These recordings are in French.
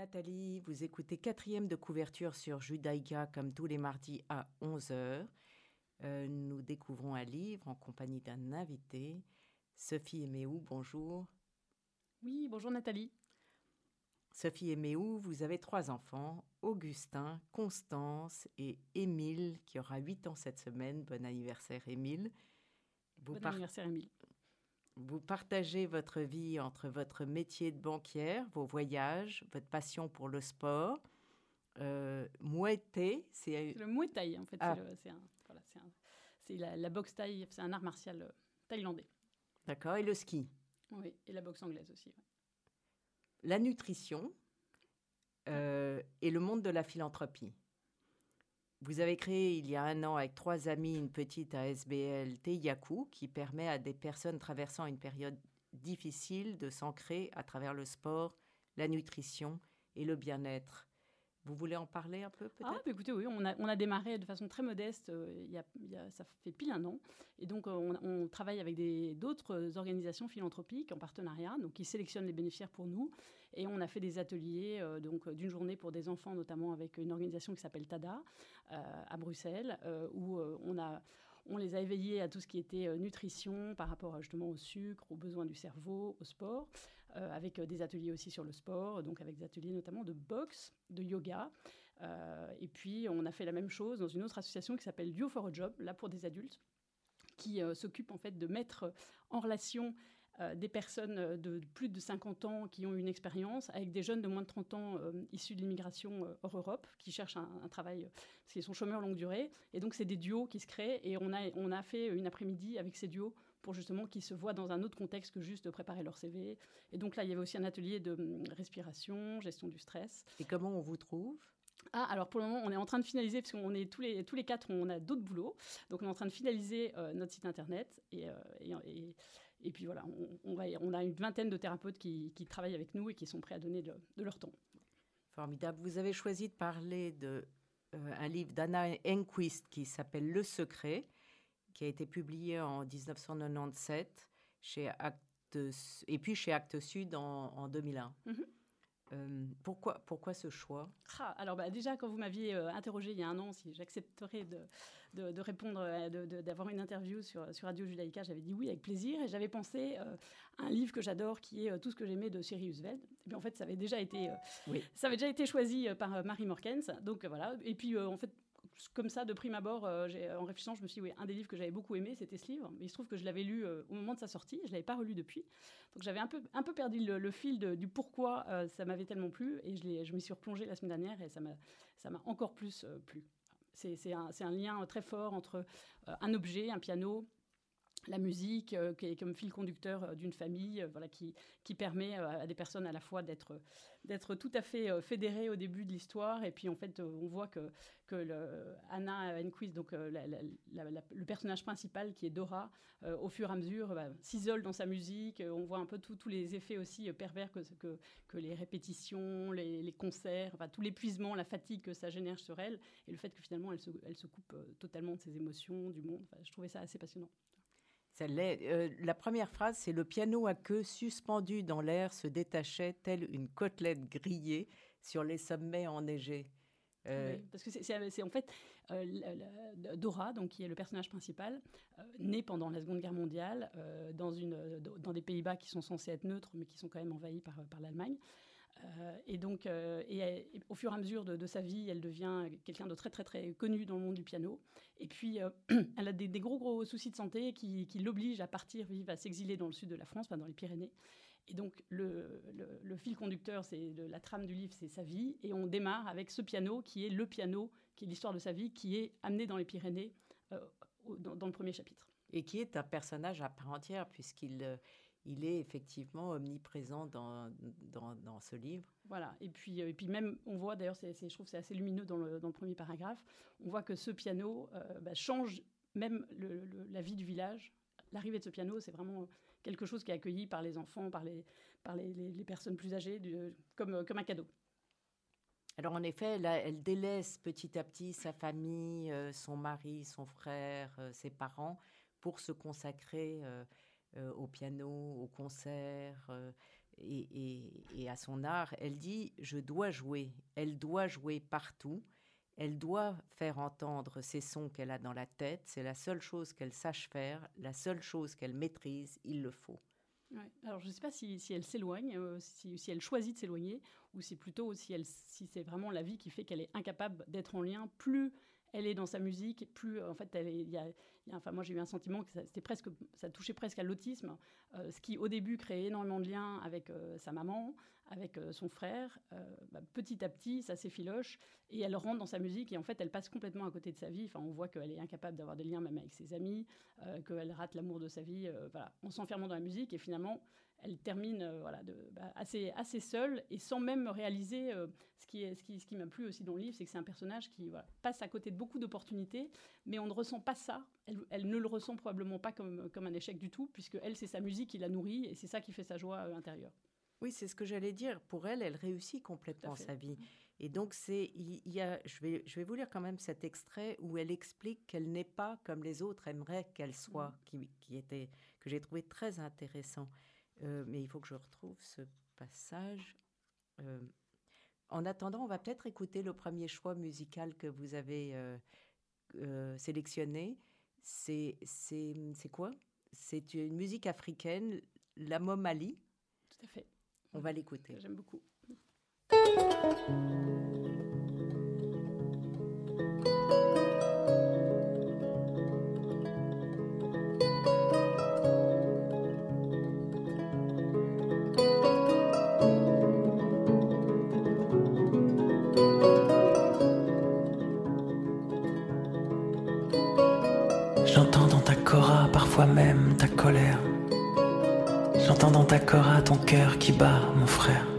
Nathalie, vous écoutez quatrième de couverture sur Judaïka comme tous les mardis à 11h. Euh, nous découvrons un livre en compagnie d'un invité. Sophie Eméou, bonjour. Oui, bonjour Nathalie. Sophie Eméou, vous avez trois enfants, Augustin, Constance et Émile, qui aura 8 ans cette semaine. Bon anniversaire Émile. bon anniversaire Émile. Vous partagez votre vie entre votre métier de banquière, vos voyages, votre passion pour le sport. Euh, c'est le Muay Thai en fait. Ah. C'est la, la, boxe thaï, c'est un art martial euh, thaïlandais. D'accord. Et le ski? Oui, et la boxe anglaise aussi. La nutrition euh, et le monde de la philanthropie. Vous avez créé il y a un an avec trois amis une petite ASBL Teiyaku qui permet à des personnes traversant une période difficile de s'ancrer à travers le sport, la nutrition et le bien-être. Vous voulez en parler un peu peut-être? ah, bah, Écoutez, oui, on a, on a, démarré de façon très modeste, euh, il, y a, ça fait pile un an. Et donc, euh, on, on travaille avec d'autres organisations philanthropiques en partenariat, donc qui sélectionnent les bénéficiaires pour nous. Et on a fait des ateliers euh, donc d'une journée pour des enfants, notamment avec une organisation qui s'appelle TADA à Bruxelles, où on a on les a éveillés à tout ce qui était nutrition par rapport justement au sucre, aux besoins du cerveau, au sport. Euh, avec euh, des ateliers aussi sur le sport, donc avec des ateliers notamment de boxe, de yoga. Euh, et puis, on a fait la même chose dans une autre association qui s'appelle Duo for a Job, là pour des adultes, qui s'occupe en fait de mettre en relation des personnes de plus de 50 ans qui ont une expérience avec des jeunes de moins de 30 ans issus de l'immigration hors Europe qui cherchent un, travail parce qu'ils sont chômeurs longue durée. Et donc, c'est des duos qui se créent et on a, on a fait une après-midi avec ces duos pour justement qu'ils se voient dans un autre contexte que juste de préparer leur CV. Et donc là, il y avait aussi un atelier de hum, respiration, gestion du stress. Et comment on vous trouve? Ah, alors pour le moment, on est en train de finaliser, parce qu'on est tous les, tous les quatre, on a d'autres boulots. Donc on est en train de finaliser euh, notre site internet. Et, euh, et, et, puis voilà, on, va, on a une vingtaine de thérapeutes qui, qui, travaillent avec nous et qui sont prêts à donner de, leur temps. Formidable. Vous avez choisi de parler de euh, un livre d'Anna Enquist qui s'appelle Le Secret qui a été publié en 1997 chez Actes, et puis chez Actes Sud en, en 2001. Mhm. Euh, pourquoi, pourquoi ce choix? Ah, Alors bah, déjà, quand vous m'aviez euh, interrogé il y a un an si j'accepterais de, de, répondre, euh, d'avoir une interview sur, sur Radio Judaïka, j'avais dit oui avec plaisir et j'avais pensé à un livre que j'adore qui est Tout ce que j'aimais de Sirius Veld. Et en fait, ça avait déjà été, oui. ça avait déjà été choisi par Marie Morkens. Donc voilà. Et puis en fait, comme ça, de prime abord, euh, en réfléchissant, je me suis dit, oui, un des livres que j'avais beaucoup aimé, c'était ce livre. Mais il se trouve que je l'avais lu euh, au moment de sa sortie, je ne l'avais pas relu depuis. Donc j'avais un peu, un peu perdu le, fil du pourquoi euh, ça m'avait tellement plu. Et je, je m'y suis replongée la semaine dernière et ça m'a encore plus plu. C'est un, un, lien très fort entre un objet, un piano, la musique qui est comme fil conducteur d'une famille, voilà, qui, qui permet à des personnes à la fois d'être tout à fait euh, fédéré au début de l'histoire. Et puis, en fait, euh, on voit que, que le, Anna Enquist, donc euh, le personnage principal qui est Dora, au fur et à mesure, bah, s'isole dans sa musique. On voit un peu tous les effets aussi pervers que, que, que les répétitions, les, concerts, enfin, tout l'épuisement, la fatigue que ça génère sur elle. Et le fait que finalement, elle se, elle se coupe totalement de ses émotions, du monde. je trouvais ça assez passionnant. Euh, la première phrase, c'est le piano à queue suspendu dans l'air se détachait telle une côtelette grillée sur les sommets enneigés. Euh, parce que c'est en fait euh, Dora, donc qui est le personnage principal, né pendant la Seconde Guerre mondiale dans, une, dans des Pays-Bas qui sont censés être neutres, mais qui sont quand même envahis par, par l'Allemagne. Euh, et donc, euh, au fur et à mesure de, sa vie, elle devient quelqu'un de très très très connu dans le monde du piano. Et puis, euh, elle a des, gros gros soucis de santé qui, l'obligent à partir vivre, à s'exiler dans le sud de la France, dans les Pyrénées. Et donc, le, fil conducteur, c'est la trame du livre, c'est sa vie. Et on démarre avec ce piano qui est le piano, qui est l'histoire de sa vie, qui est amené dans les Pyrénées dans, le premier chapitre. Et qui est un personnage à part entière, puisqu'il il est effectivement omniprésent dans, dans, ce livre. Voilà, et puis, euh, et puis même, on voit, d'ailleurs, je trouve que c'est assez lumineux dans le, dans le, premier paragraphe, on voit que ce piano euh, bah, change même la vie du village l'arrivée de ce piano, c'est vraiment quelque chose qui est accueilli par les enfants, par les, par les, les, personnes plus âgées, comme, comme un cadeau. Alors en effet, elle, délaisse petit à petit sa famille, euh, son mari, son frère, euh, ses parents, pour se consacrer euh, au piano, au concert et, et, à son art. Elle dit, je dois jouer, elle doit jouer partout, elle doit faire entendre ces sons qu'elle a dans la tête, c'est la seule chose qu'elle sache faire, la seule chose qu'elle maîtrise, il le faut. Alors je ne sais pas si, si elle s'éloigne, si, si, elle choisit de s'éloigner, ou c'est plutôt si, si c'est vraiment la vie qui fait qu'elle est incapable d'être en lien. Plus elle est dans sa musique, plus en fait, elle est, y a, enfin moi j'ai eu un sentiment que ça, c'était presque, ça touchait presque à l'autisme, euh, ce qui au début créait énormément de liens avec euh, sa maman, avec euh, son frère. Bah, petit à petit, ça s'effiloche et elle rentre dans sa musique et en fait elle passe complètement à côté de sa vie. Enfin on voit qu'elle est incapable d'avoir des liens même avec ses amis, qu'elle rate l'amour de sa vie, voilà, en s'enfermant dans la musique et finalement elle termine euh, voilà, de, bah, assez, assez seule et sans même réaliser euh, ce qui, est, ce qui, ce qui m'a plu aussi dans le livre, c'est que c'est un personnage qui passe à côté de beaucoup d'opportunités, mais on ne ressent pas ça. Elle, elle, ne le ressent probablement pas comme, comme un échec du tout, puisque elle, c'est sa musique qui la nourrit et c'est ça qui fait sa joie euh, intérieure. Oui, c'est ce que j'allais dire. Pour elle, elle réussit complètement sa vie. Et donc, c'est, il y a, je vais, je vais vous lire quand même cet extrait où elle explique qu'elle n'est pas comme les autres aimeraient qu'elle soit, mmh. qui, qui était, que j'ai trouvé très intéressant. Euh, mais il faut que je retrouve ce passage. Euh, en attendant, on va peut-être écouter le premier choix musical que vous avez euh, sélectionné. C'est quoi? C'est une musique africaine, la Momali. Tout à fait. On va l'écouter. J'aime beaucoup. Même ta colère. J'entends dans ta cora ton cœur qui bat, mon frère.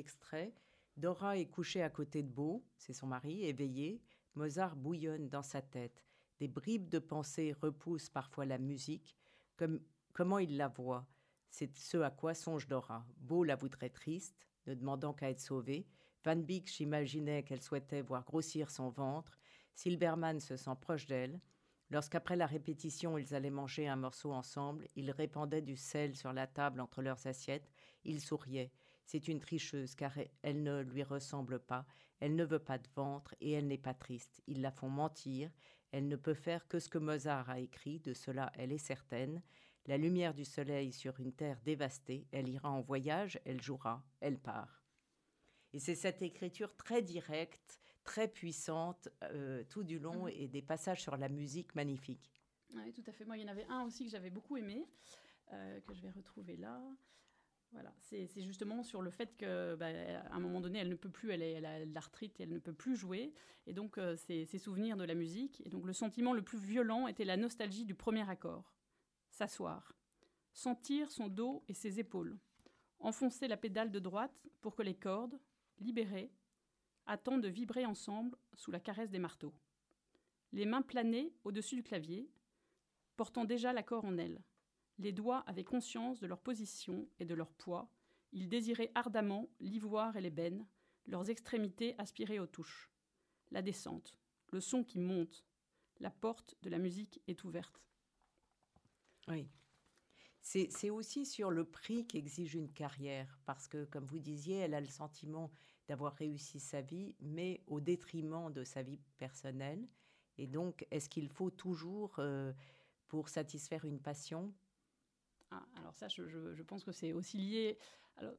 Extrait. Dora est couchée à côté de Beau, c'est son mari, éveillé. Mozart bouillonne dans sa tête. Des bribes de pensée repoussent parfois la musique. Comme, comment il la voit? C'est ce à quoi songe Dora. Beau la voudrait triste, ne demandant qu'à être sauvée. Van Beek j'imaginais qu'elle souhaitait voir grossir son ventre. Silbermann se sent proche d'elle. Lorsqu'après la répétition ils allaient manger un morceau ensemble, ils répandaient du sel sur la table entre leurs assiettes, ils souriaient. C'est une tricheuse car elle ne lui ressemble pas, elle ne veut pas de ventre et elle n'est pas triste. Ils la font mentir, elle ne peut faire que ce que Mozart a écrit, de cela elle est certaine. La lumière du soleil sur une terre dévastée, elle ira en voyage, elle jouera, elle part. Et c'est cette écriture très directe, très puissante euh, tout du long Mhm. et des passages sur la musique magnifiques. Oui, tout à fait. Moi, il y en avait un aussi que j'avais beaucoup aimé, euh, que je vais retrouver là. Voilà, c'est justement sur le fait que, bah, à un moment donné, elle ne peut plus, elle, elle a l'arthrite elle ne peut plus jouer. Et donc, euh, ses souvenirs de la musique. Et donc, le sentiment le plus violent était la nostalgie du premier accord. S'asseoir. Sentir son dos et ses épaules. Enfoncer la pédale de droite pour que les cordes, libérées, attendent de vibrer ensemble sous la caresse des marteaux. Les mains planées au-dessus du clavier, portant déjà l'accord en elles. Les doigts avaient conscience de leur position et de leur poids. Ils désiraient ardemment l'ivoire et l'ébène, leurs extrémités aspirées aux touches. La descente, le son qui monte. La porte de la musique est ouverte. Oui. C'est aussi sur le prix qu'exige une carrière, parce que, comme vous disiez, elle a le sentiment d'avoir réussi sa vie, mais au détriment de sa vie personnelle. Et donc, est-ce qu'il faut toujours, euh, pour satisfaire une passion, Ah, alors ça, je, pense que c'est aussi lié. alors,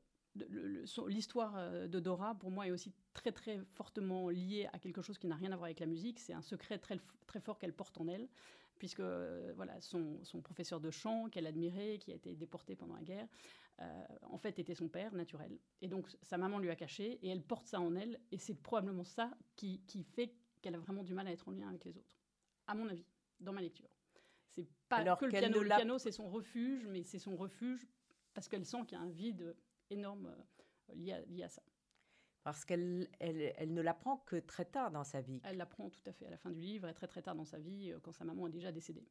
L'histoire euh, de Dora, pour moi, est aussi très très fortement liée à quelque chose qui n'a rien à voir avec la musique. C'est un secret très, très fort qu'elle porte en elle, puisque euh, voilà, son, son professeur de chant qu'elle admirait, qui a été déporté pendant la guerre, euh, en fait était son père naturel. Et donc sa maman lui a caché, et elle porte ça en elle, et c'est probablement ça qui, qui fait qu'elle a vraiment du mal à être en lien avec les autres, à mon avis, dans ma lecture. C'est pas Alors que le piano. Le piano, c'est son refuge, mais c'est son refuge parce qu'elle sent qu'il y a un vide énorme euh, lié, à, lié à ça. parce qu'elle elle, elle ne l'apprend que très tard dans sa vie Elle l'apprend tout à fait à la fin du livre et très très tard dans sa vie, euh, quand sa maman est déjà décédée.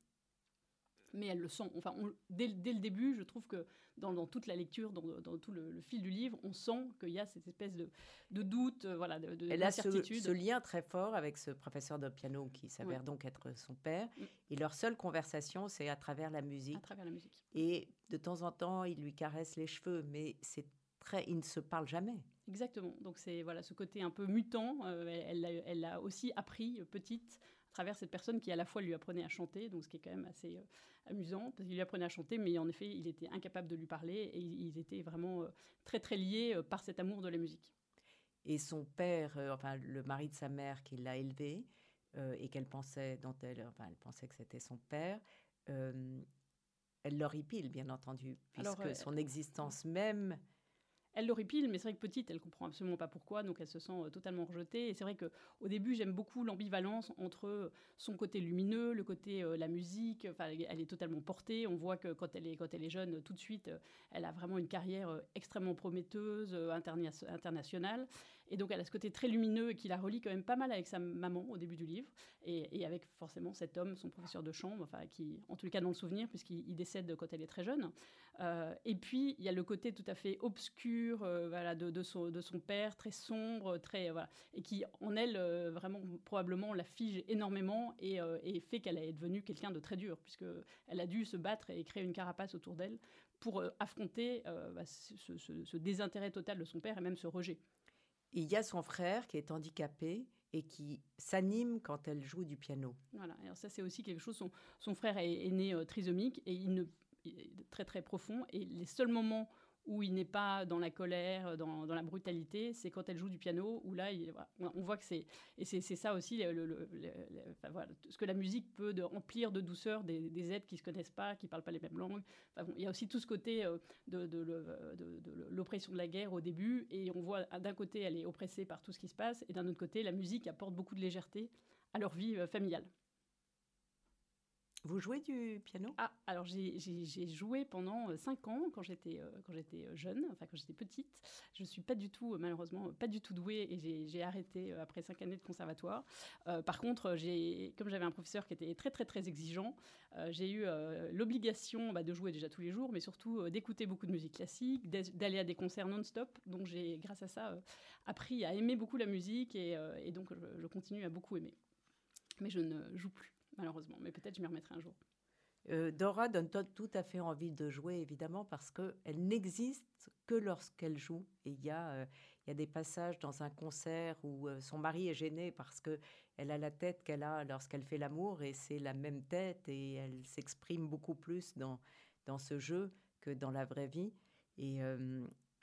Mais elle le sent. Enfin, on- dès, dès le début, je trouve que dans, dans toute la lecture, dans, dans tout le, le fil du livre, on sent qu'il y a cette espèce de, de doute, euh, voilà, de, de- Elle a ce, lien très fort avec ce professeur de piano qui s'avère donc être son père. Et leur seule conversation, c'est à travers la musique. à travers la musique. Et de temps en temps, il lui caresse les cheveux, mais c'est très, ils ne se parlent jamais. Exactement. Donc c'est voilà ce côté un peu mutant. euh, elle l'a elle l'a aussi appris euh, petite à travers cette personne qui à la fois lui apprenait à chanter, donc ce qui est quand même assez euh, amusant parce qu'il lui apprenait à chanter, mais en effet il était incapable de lui parler et ils, étaient vraiment euh, très très liés euh, par cet amour de la musique. Et son père, enfin le mari de sa mère qui l'a élevé et qu'elle pensait, dont elle, enfin, elle pensait que c'était son père, elle l'horripile, bien entendu, puisque Alors, son existence même Elle l'horripile, mais c'est vrai que petite, elle comprend absolument pas pourquoi, donc elle se sent euh, totalement rejetée. Et c'est vrai que au début, j'aime beaucoup l'ambivalence entre euh, son côté lumineux, le côté euh, la musique. Enfin, elle est- totalement portée. On voit que quand elle est quand elle est jeune, tout de suite, elle a vraiment une carrière extrêmement prometteuse, interna- internationale. Et donc, elle a ce côté très lumineux et qui la relie quand même pas mal avec sa maman au début du livre, et, avec forcément cet homme, son professeur de chant, enfin, qui, en tout cas dans le souvenir, puisqu'il il décède quand elle est très jeune. Euh, et puis, il y a le côté tout à fait obscur euh, voilà, de, son, père, très sombre, très, euh, voilà, et qui, en elle, vraiment, probablement, la fige énormément et, fait qu'elle est devenue quelqu'un de très dur, puisqu'elle a dû se battre et créer une carapace autour d'elle pour affronter bah, ce désintérêt total de son père et même ce rejet. Il y a son frère qui est handicapé et qui s'anime quand elle joue du piano. Voilà, alors ça c'est aussi quelque chose, son, frère est, est né euh, trisomique et il ne il est très très profond et les seuls moments où il n'est pas dans la colère, dans, dans la brutalité, c'est quand elle joue du piano, où là, on voit que c'est... Et c'est ça aussi, ce que la musique peut remplir de douceur des, êtres qui ne se connaissent pas, qui ne parlent pas les mêmes langues. Il y a aussi tout ce côté euh, de, l'oppression de la guerre au début, et on voit d'un côté, elle est oppressée par tout ce qui se passe, et d'un autre côté, la musique apporte beaucoup de légèreté à leur vie euh, familiale. Vous jouez du piano? Ah, alors j'ai joué pendant 5 euh, ans quand j'étais euh, euh, jeune, enfin quand j'étais petite. Je suis pas du tout, malheureusement, pas du tout douée et j'ai arrêté après 5 années de conservatoire. par contre, comme j'avais un professeur qui était très très très exigeant, j'ai eu l'obligation bah, de jouer déjà tous les jours, mais surtout d'écouter beaucoup de musique classique, d'aller à des concerts non-stop. Donc j'ai, grâce à ça, appris à aimer beaucoup la musique et donc je continue à beaucoup aimer. Mais je ne joue plus malheureusement. Mais peut-être je m'y remettrai un jour. Euh, Dora donne tout à fait envie de jouer, évidemment, parce qu'elle n'existe que lorsqu'elle joue. Et il y, a, euh, il y a des passages dans un concert où euh, son mari est gêné parce qu'elle a la tête qu'elle a lorsqu'elle fait l'amour, et c'est la même tête, et elle s'exprime beaucoup plus dans, dans ce jeu que dans la vraie vie. Et,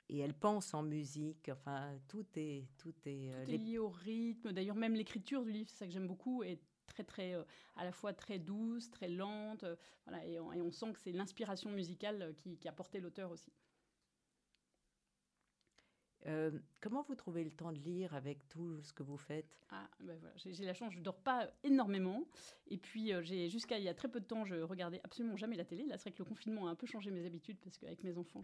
et elle pense en musique. Enfin, tout est tout est, tout est lié au rythme. D'ailleurs, même l'écriture du livre, c'est ça que j'aime beaucoup, est très, très, euh, à la fois très douce, très lente. Euh, voilà, et, on, sent que c'est l'inspiration musicale euh, qui, a porté l'auteur aussi. Comment vous trouvez le temps de lire avec tout ce que vous faites? Ah, ben voilà, j'ai la chance, je ne dors pas énormément. Et puis, j'ai jusqu'à il y a très peu de temps, je regardais absolument jamais la télé. Là, c'est vrai que le confinement a un peu changé mes habitudes parce qu'avec mes enfants,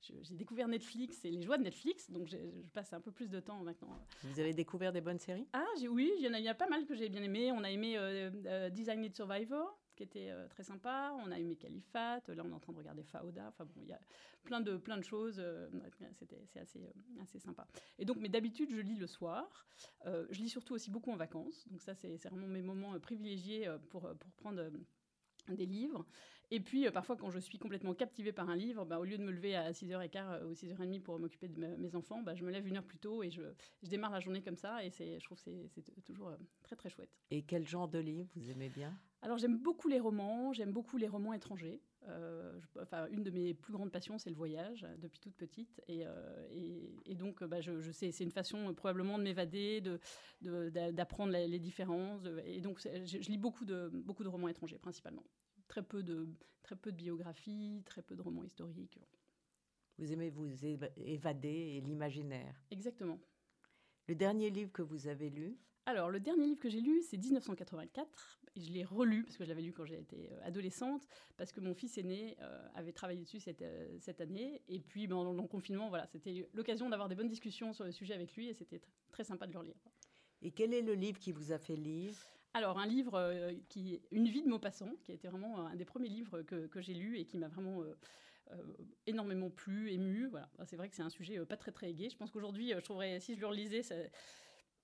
j'ai découvert Netflix et les joies de Netflix, donc je passe un peu plus de temps maintenant. Vous avez découvert des bonnes séries? Ah oui, il y en a, il y a pas mal que j'ai bien aimé. On a aimé euh, euh, Design Survivor, qui était euh, très sympa. On a aimé Califat. Là, on est en train de regarder Fauda. Enfin bon, il y a plein de, plein de choses. C'était, c'est assez, assez sympa. Et donc, mais d'habitude, je lis le soir. je lis surtout aussi beaucoup en vacances. Donc ça, c'est, vraiment mes moments privilégiés pour, pour prendre des livres. Et puis, euh, parfois, quand je suis complètement captivée par un livre, bah, au lieu de me lever à 6h15 euh, ou 6h30 pour m'occuper de mes enfants, bah, je me lève une heure plus tôt et je, je démarre la journée comme ça. Et je trouve que c'est toujours euh, très, très chouette. Et quel genre de livre vous aimez bien? Alors, j'aime beaucoup les romans. J'aime beaucoup les romans étrangers. enfin, une de mes plus grandes passions, c'est le voyage, depuis toute petite. Et, et, donc, bah, je, je, sais, c'est une façon probablement de m'évader, d'apprendre de, les différences. et donc, je, je, lis beaucoup de, beaucoup de romans étrangers, principalement très peu de, très peu de biographies, très peu de romans historiques. Vous aimez vous évader et l'imaginaire. Exactement. Le dernier livre que vous avez lu? Alors, le dernier livre que j'ai lu, c'est 1984. Et je l'ai relu, parce que je l'avais lu quand j'étais euh, adolescente, parce que mon fils aîné euh, avait travaillé dessus cette, euh, cette année. Et puis, ben, dans le confinement, voilà, c'était l'occasion d'avoir des bonnes discussions sur le sujet avec lui, et c'était très sympa de le relire. Et quel est le livre qui vous a fait lire? Alors, un livre euh, qui Une vie de Maupassant, qui a été vraiment un des premiers livres que, que j'ai lu et qui m'a vraiment euh, euh, énormément plu, ému. Voilà. C'est vrai que c'est un sujet pas très très gai. Je pense qu'aujourd'hui, je trouverais, si je le relisais, ça,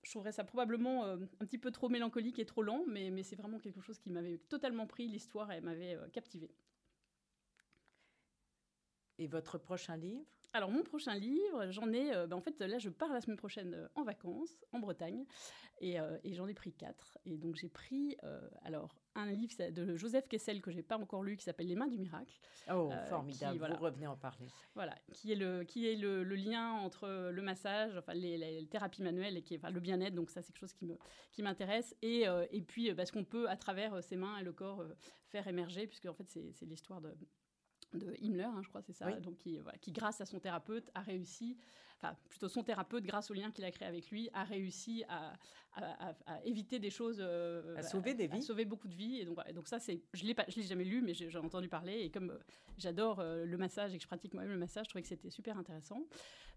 je trouverais ça probablement un petit peu trop mélancolique et trop lent, mais, mais c'est vraiment quelque chose qui m'avait totalement pris. L'histoire, elle m'avait captivé. Et votre prochain livre? Alors mon prochain livre, j'en ai, euh, ben, en fait là je pars la semaine prochaine euh, en vacances en Bretagne et, euh, et j'en ai pris quatre. Et donc j'ai pris alors un livre de Joseph Kessel que j'ai pas encore lu qui s'appelle Les mains du miracle. Oh formidable, vous revenez en parler. Voilà, qui est le qui est le, lien entre le massage, enfin les, thérapies manuelles et qui est enfin, le bien-être. Donc ça c'est quelque chose qui me qui m'intéresse et et puis parce qu'on peut à travers ses mains et le corps faire émerger puisque en fait c'est l'histoire de de Himmler, hein, je crois, c'est ça, donc qui, qui, grâce à son thérapeute, a réussi, enfin plutôt son thérapeute, grâce au lien qu'il a créé avec lui, a réussi à, à, éviter des choses, euh, à sauver des vies, à sauver beaucoup de vies. Et donc, donc ça, c'est, je l'ai je l'ai jamais lu, mais j'ai, entendu parler. Et comme euh, j'adore euh, le massage et que je pratique moi-même le massage, je trouvais que c'était super intéressant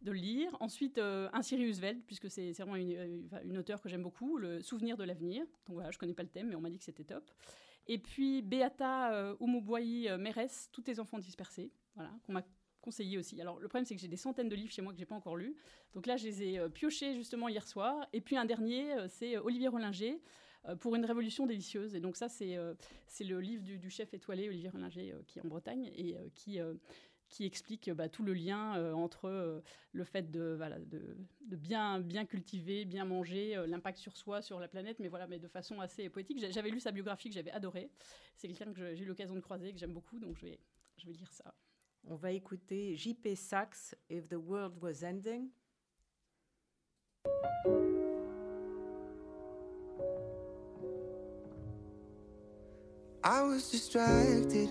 de le lire. Ensuite, un Sirius Veld, puisque c'est, vraiment une, une auteure que j'aime beaucoup, le Souvenir de l'avenir. Donc voilà, je connais pas le thème, mais on m'a dit que c'était top. Et puis Beata euh, euh, Mérès, Tous tes enfants dispersés, voilà, qu'on m'a conseillé aussi. Alors le problème c'est que j'ai des centaines de livres chez moi que j'ai pas encore lus. Donc là je les ai euh, piochés justement hier soir. Et puis un dernier, c'est Olivier Rollinger pour une révolution délicieuse. Et donc ça c'est c'est le livre du, du, chef étoilé Olivier Rollinger qui est en Bretagne et qui qui explique bah, tout le lien euh, entre euh, le fait de, voilà, de, de, bien, bien cultiver, bien manger, euh, l'impact sur soi, sur la planète, mais voilà, mais de façon assez poétique. J'avais lu sa biographie que j'avais adorée. C'est quelqu'un que j'ai eu l'occasion de croiser, que j'aime beaucoup, donc je vais, je vais lire ça. On va écouter JP Sachs, If the World Was Ending. I was distracted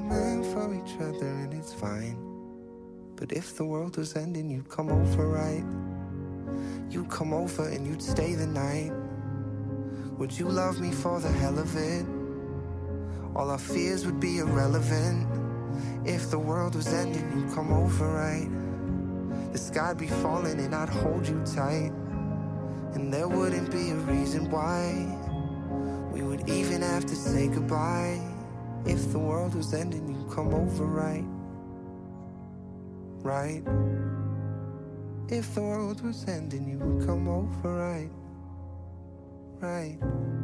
meant for each other, and it's fine. But if the world was ending, you'd come over, right? You'd come over and you'd stay the night. Would you love me for the hell of it? All our fears would be irrelevant. If the world was ending, you'd come over, right? The sky'd be falling and I'd hold you tight. And there wouldn't be a reason why we would even have to say goodbye. If the world was ending, you'd come over, right? Right? If the world was ending, you would come over, right? Right?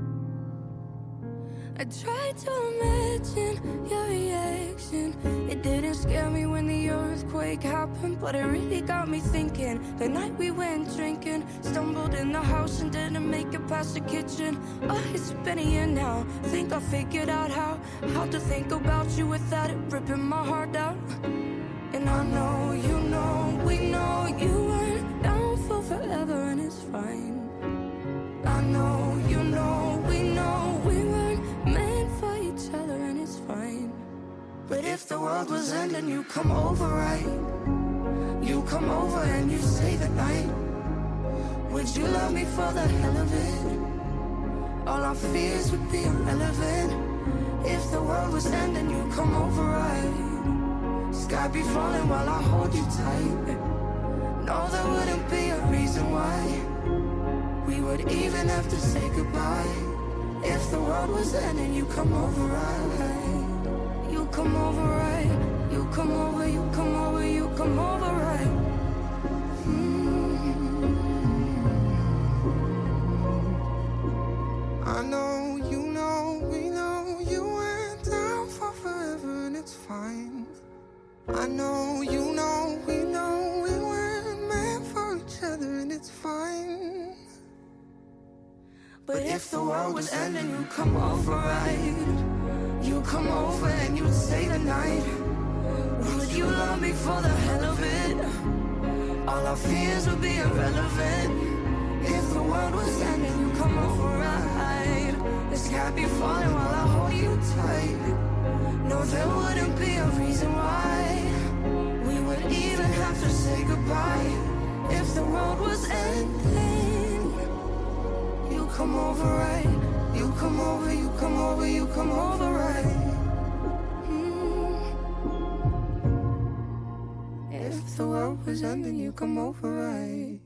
I tried to imagine your reaction. It didn't scare me when the earthquake happened, but it really got me thinking. The night we went drinking, stumbled in the house and didn't make it past the kitchen. Oh, it's been a year now. Think I figured out how how to think about you without it ripping my heart out. And I know you know we know you weren't down for forever, and it's fine. But if the world was ending, you come over, right? You come over and you stay the night. Would you love me for the hell of it? All our fears would be irrelevant. If the world was ending, you come over, right? Sky be falling while I hold you tight. No, there wouldn't be a reason why we would even have to say goodbye. If the world was ending, you come over, right? You come over, right? You come over, you come over, you come over, right? Mm. I know, you know, we know you went down for forever, and it's fine. I know, you know, we know we weren't meant for each other, and it's fine. But if the world was ending, you come over, right? You come over and you'd stay the night. Would you love me for the hell of it? All our fears would be irrelevant. If the world was ending, you come over, right? The sky be falling while I hold you tight. No, there wouldn't be a reason why we would even have to say goodbye. If the world was ending, you come over, right? You come over, you come over, you come over, right? Mm. If the world was ending, you come over, right?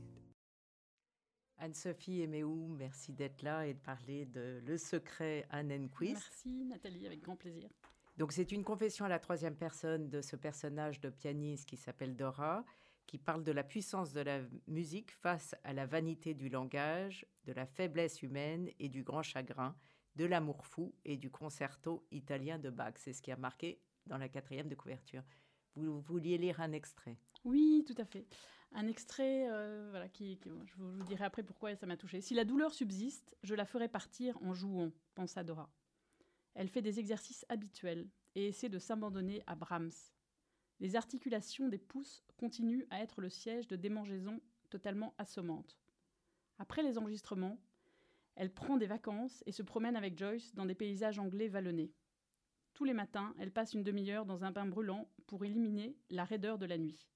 Anne-Sophie Eméou, merci d'être là et de parler de Le secret Anne Quiz. Merci Nathalie, avec grand plaisir. Donc c'est une confession à la troisième personne de ce personnage de pianiste qui s'appelle Dora, qui parle de la puissance de la musique face à la vanité du langage, de la faiblesse humaine et du grand chagrin, de l'amour fou et du concerto italien de Bach. C'est ce qui a marqué dans la quatrième de couverture. Vous vouliez lire un extrait? Oui, tout à fait. Un extrait, euh, voilà, qui, je, vous, je vous dirai après pourquoi ça m'a touché. Si la douleur subsiste, je la ferai partir en jouant, pensa Dora. Elle fait des exercices habituels et essaie de s'abandonner à Brahms. Les articulations des pouces continuent à être le siège de démangeaisons totalement assommantes. Après les enregistrements, elle prend des vacances et se promène avec Joyce dans des paysages anglais vallonnés. Tous les matins, elle passe une demi-heure dans un bain brûlant pour éliminer la raideur de la nuit.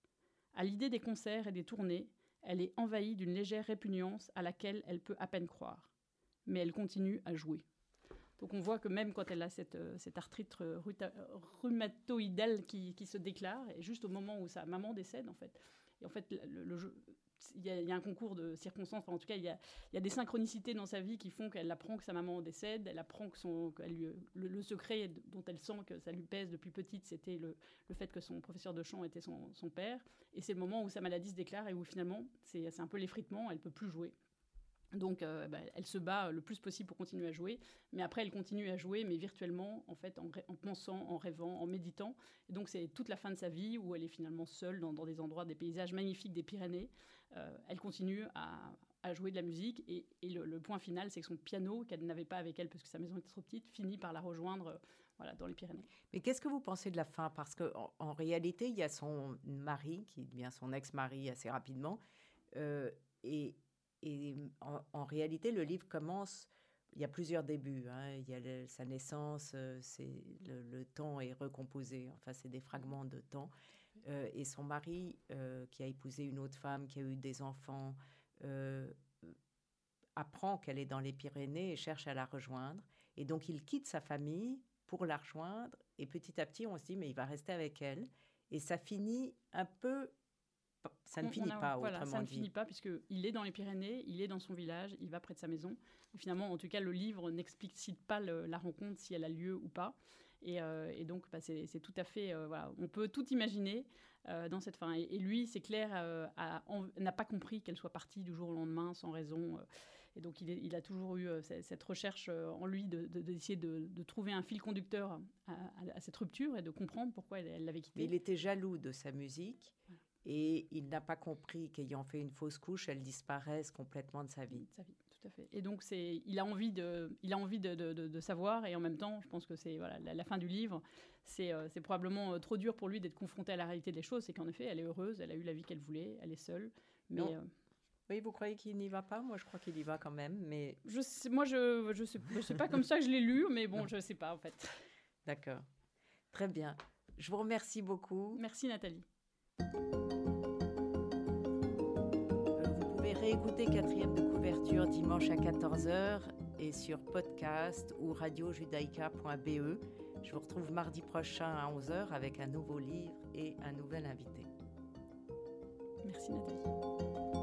À l'idée des concerts et des tournées, elle est envahie d'une légère répugnance à laquelle elle peut à peine croire. Mais elle continue à jouer. Donc on voit que même quand elle a cette, euh, arthrite euh, ruta- rhumatoïdale qui, se déclare, et juste au moment où sa maman décède en fait, Et en fait, il y, a un concours de circonstances, en tout cas, il y, a, des synchronicités dans sa vie qui font qu'elle apprend que sa maman décède, elle apprend que son, le, secret dont elle sent que ça lui pèse depuis petite, c'était le, le, fait que son professeur de chant était son, son père. Et c'est le moment où sa maladie se déclare et où finalement, c'est un peu l'effritement, elle peut plus jouer. Donc, euh, bah, elle se bat le plus possible pour continuer à jouer. Mais après, elle continue à jouer, mais virtuellement, en fait, en, pensant, en rêvant, en méditant. Et donc, c'est toute la fin de sa vie où elle est finalement seule dans, des endroits, des paysages magnifiques des Pyrénées. Euh, elle continue à, jouer de la musique. Et, le, point final, c'est que son piano, qu'elle n'avait pas avec elle parce que sa maison était trop petite, finit par la rejoindre euh, voilà, dans les Pyrénées. Mais qu'est-ce que vous pensez de la fin? Parce qu'en en, réalité, il y a son mari, qui devient son ex-mari assez rapidement. et et en, réalité, le livre commence. Il y a plusieurs débuts. Hein. Il y a sa naissance, euh, le, temps est recomposé. Enfin, c'est des fragments de temps. Euh, et son mari, euh, qui a épousé une autre femme, qui a eu des enfants, apprend qu'elle est dans les Pyrénées et cherche à la rejoindre. Et donc, il quitte sa famille pour la rejoindre. Et petit à petit, on se dit, mais il va rester avec elle. Et ça finit un peu ça ne finit pas, voilà, Ça ne finit pas, puisqu'il est dans les Pyrénées, il est dans son village, il va près de sa maison. finalement, en tout cas, le livre n'explicite pas la rencontre, si elle a lieu ou pas. Et, euh, donc, bah, c'est tout à fait. Euh, voilà, on peut tout imaginer euh, dans cette fin. Et, lui, c'est clair, n'a pas compris qu'elle soit partie du jour au lendemain sans raison. et donc, il, a toujours eu cette recherche en lui d'essayer de, de, trouver un fil conducteur à, cette rupture et de comprendre pourquoi elle l'avait quitté. il était jaloux de sa musique. Et il n'a pas compris qu'ayant fait une fausse couche, elle disparaisse complètement de sa vie. Sa vie, tout à fait. Et donc, c'est, il a envie, de, il a envie de, de, de, savoir, et en même temps, je pense que c'est voilà, la, fin du livre, c'est, euh, c'est probablement euh, trop dur pour lui d'être confronté à la réalité des choses. C'est qu'en effet, elle est heureuse, elle a eu la vie qu'elle voulait, elle est seule. Mais. Euh, oui, vous croyez qu'il n'y va pas? Moi, je crois qu'il y va quand même, mais... Je sais, moi, je ne je sais, je sais pas comme ça que je l'ai lu, mais bon, je ne sais pas, en fait. D'accord. Très bien. Je vous remercie beaucoup. Merci, Nathalie. Écoutez quatrième de couverture dimanche à 14h et sur podcast ou radiojudaïka.be. Je vous retrouve mardi prochain à 11h avec un nouveau livre et un nouvel invité. Merci Nathalie.